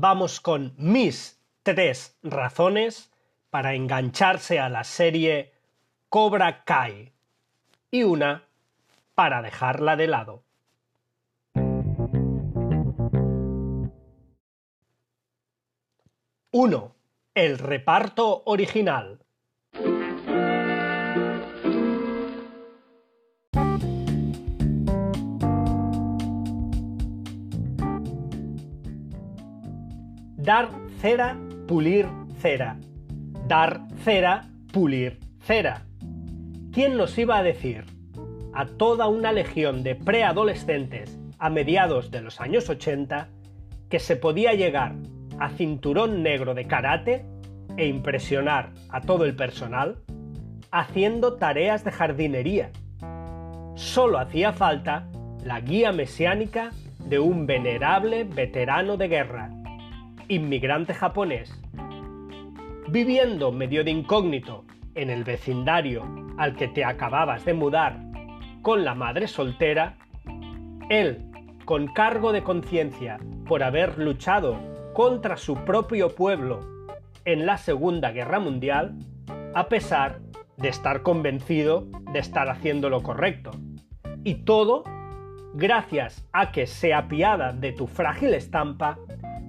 vamos con mis tres razones para engancharse a la serie Cobra Kai y una para dejarla de lado. Uno, El reparto original. Dar cera, pulir cera. Dar cera, pulir cera. ¿Quién nos iba a decir a toda una legión de preadolescentes a mediados de los años 80 que se podía llegar a cinturón negro de karate e impresionar a todo el personal haciendo tareas de jardinería? Solo hacía falta la guía mesiánica de un venerable veterano de guerra inmigrante japonés, viviendo medio de incógnito en el vecindario al que te acababas de mudar con la madre soltera, él, con cargo de conciencia por haber luchado contra su propio pueblo en la Segunda Guerra Mundial, a pesar de estar convencido de estar haciendo lo correcto. Y todo gracias a que se apiada de tu frágil estampa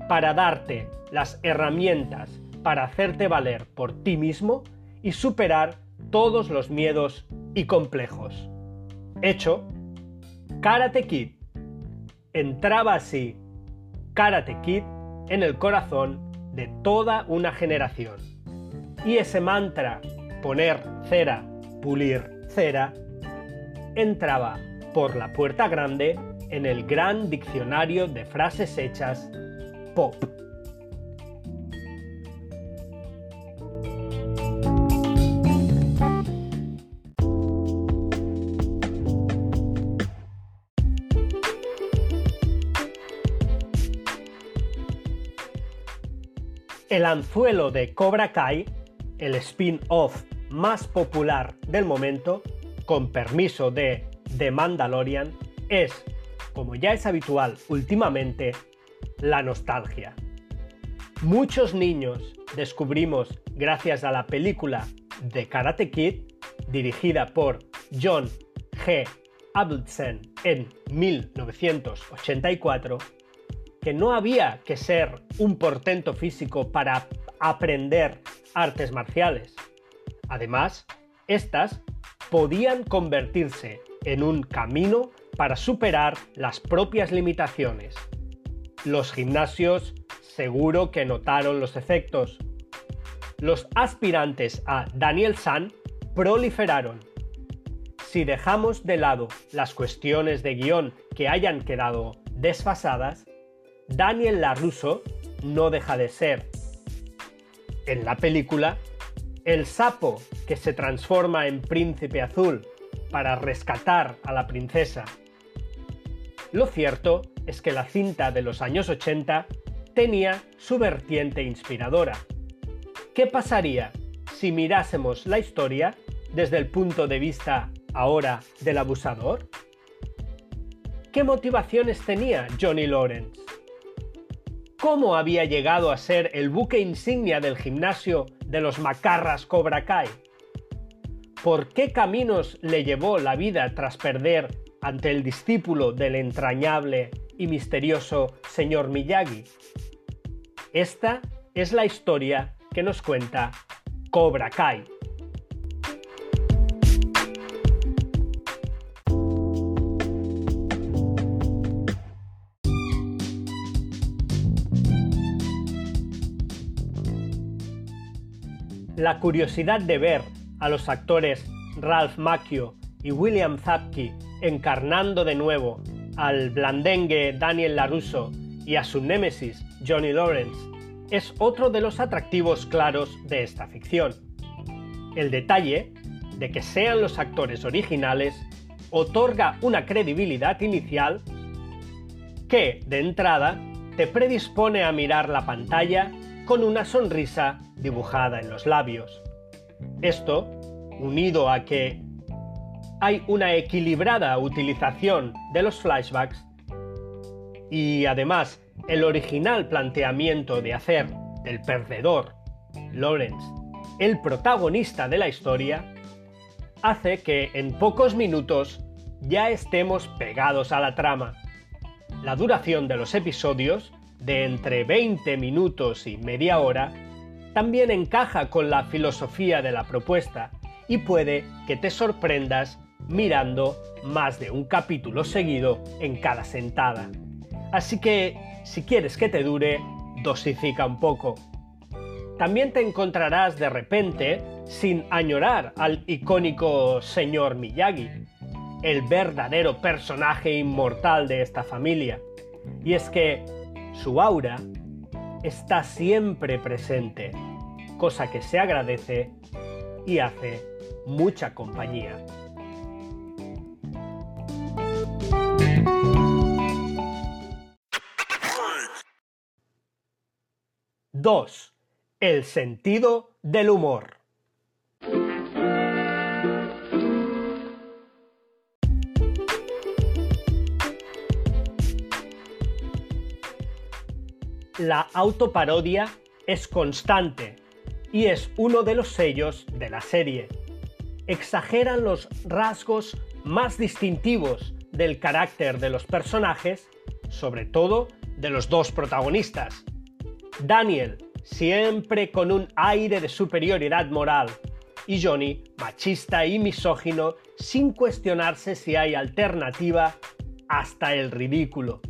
para darte las herramientas para hacerte valer por ti mismo y superar todos los miedos y complejos. Hecho, Karate Kid. Entraba así Karate Kid en el corazón de toda una generación. Y ese mantra, poner cera, pulir cera, entraba por la puerta grande en el gran diccionario de frases hechas pop. El anzuelo de Cobra Kai, el spin-off más popular del momento, con permiso de The Mandalorian, es, como ya es habitual últimamente, la nostalgia. Muchos niños descubrimos, gracias a la película The Karate Kid, dirigida por John G. Avildsen en 1984, que no había que ser un portento físico para aprender artes marciales. Además, estas podían convertirse en un camino para superar las propias limitaciones. Los gimnasios seguro que notaron los efectos. Los aspirantes a Daniel San proliferaron. Si dejamos de lado las cuestiones de guion que hayan quedado desfasadas, Daniel LaRusso no deja de ser, en la película, el sapo que se transforma en príncipe azul para rescatar a la princesa. Lo cierto es que la cinta de los años 80 tenía su vertiente inspiradora. ¿Qué pasaría si mirásemos la historia desde el punto de vista ahora del abusador? ¿Qué motivaciones tenía Johnny Lawrence? ¿Cómo había llegado a ser el buque insignia del gimnasio de los macarras Cobra Kai? ¿Por qué caminos le llevó la vida tras perder ante el discípulo del entrañable y misterioso señor Miyagi? Esta es la historia que nos cuenta Cobra Kai. La curiosidad de ver a los actores Ralph Macchio y William Zapke encarnando de nuevo al blandengue Daniel LaRusso y a su némesis Johnny Lawrence es otro de los atractivos claros de esta ficción. El detalle de que sean los actores originales otorga una credibilidad inicial que, de entrada, te predispone a mirar la pantalla con una sonrisa dibujada en los labios. Esto, unido a que hay una equilibrada utilización de los flashbacks y además el original planteamiento de hacer del perdedor, Lawrence, el protagonista de la historia, hace que en pocos minutos ya estemos pegados a la trama. La duración de los episodios, de entre 20 minutos y media hora, también encaja con la filosofía de la propuesta y puede que te sorprendas mirando más de un capítulo seguido en cada sentada. Así que, si quieres que te dure, dosifica un poco. También te encontrarás de repente sin añorar al icónico señor Miyagi, el verdadero personaje inmortal de esta familia. Y es que su aura está siempre presente, cosa que se agradece y hace mucha compañía. 2. El sentido del humor. La autoparodia es constante y es uno de los sellos de la serie. Exageran los rasgos más distintivos del carácter de los personajes, sobre todo de los dos protagonistas. Daniel, siempre con un aire de superioridad moral, y Johnny, machista y misógino, sin cuestionarse si hay alternativa hasta el ridículo,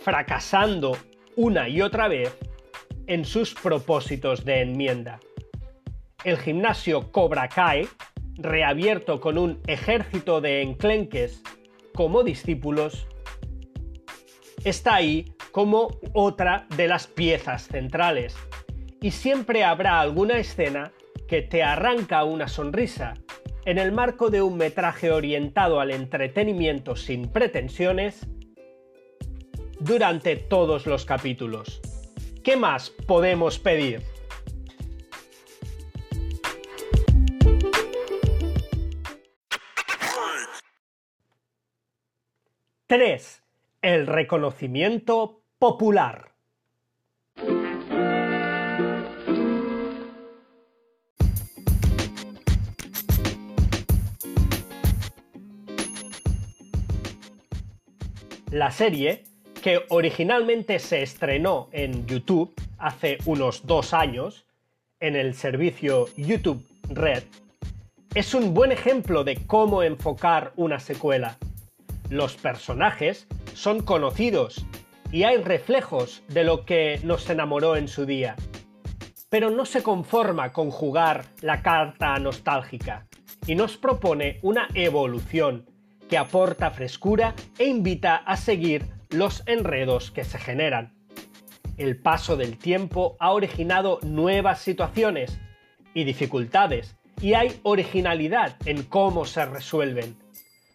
fracasando una y otra vez en sus propósitos de enmienda. El gimnasio Cobra Kai, reabierto con un ejército de enclenques como discípulos, está ahí como otra de las piezas centrales. Y siempre habrá alguna escena que te arranca una sonrisa, en el marco de un metraje orientado al entretenimiento sin pretensiones durante todos los capítulos. ¿Qué más podemos pedir? ¡3! El reconocimiento popular. La serie que originalmente se estrenó en YouTube hace unos dos años, en el servicio YouTube Red, es un buen ejemplo de cómo enfocar una secuela. Los personajes son conocidos y hay reflejos de lo que nos enamoró en su día. Pero no se conforma con jugar la carta nostálgica y nos propone una evolución que aporta frescura e invita a seguir los enredos que se generan. El paso del tiempo ha originado nuevas situaciones y dificultades y hay originalidad en cómo se resuelven.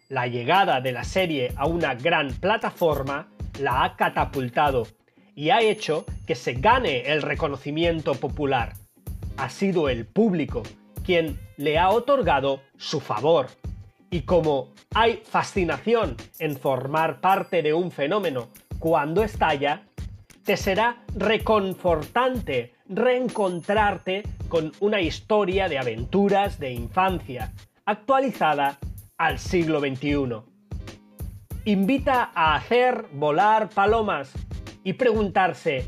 La llegada de la serie a una gran plataforma la ha catapultado y ha hecho que se gane el reconocimiento popular. Ha sido el público quien le ha otorgado su favor y como hay fascinación en formar parte de un fenómeno cuando estalla, te será reconfortante reencontrarte con una historia de aventuras de infancia, actualizada al siglo XXI. Invita a hacer volar palomas y preguntarse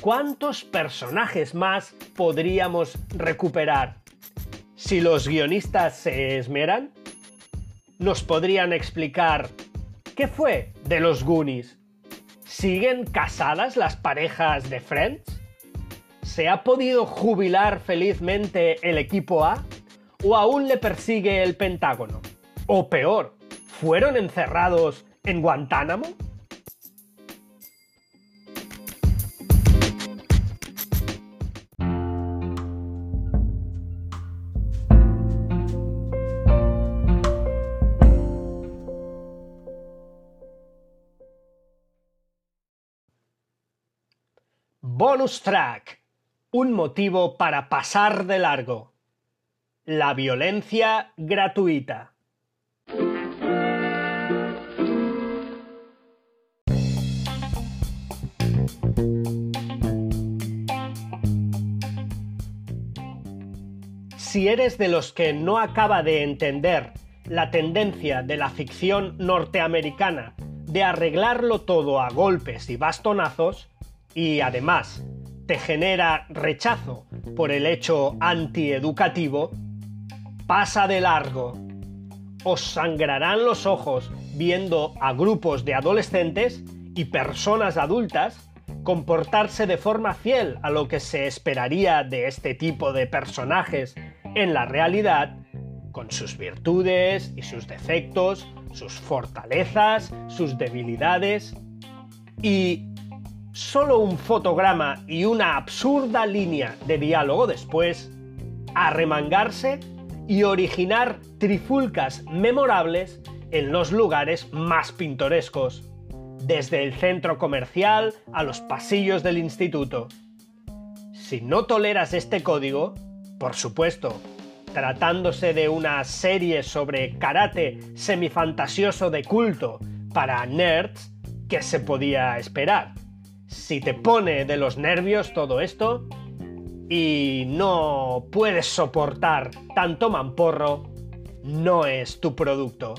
cuántos personajes más podríamos recuperar. Si los guionistas se esmeran, nos podrían explicar qué fue de los Goonies. ¿Siguen casadas las parejas de Friends? ¿Se ha podido jubilar felizmente el equipo A? ¿O aún le persigue el Pentágono? O peor, ¿fueron encerrados en Guantánamo? Bonus track. Un motivo para pasar de largo. La violencia gratuita. Si eres de los que no acaba de entender la tendencia de la ficción norteamericana de arreglarlo todo a golpes y bastonazos, y además te genera rechazo por el hecho antieducativo, pasa de largo. Os sangrarán los ojos viendo a grupos de adolescentes y personas adultas comportarse de forma fiel a lo que se esperaría de este tipo de personajes en la realidad, con sus virtudes y sus defectos, sus fortalezas, sus debilidades, y solo un fotograma y una absurda línea de diálogo después, arremangarse y originar trifulcas memorables en los lugares más pintorescos, desde el centro comercial a los pasillos del instituto. Si no toleras este código, por supuesto, tratándose de una serie sobre karate semifantasioso de culto para nerds, ¿qué se podía esperar? Si te pone de los nervios todo esto y no puedes soportar tanto mamporro, no es tu producto.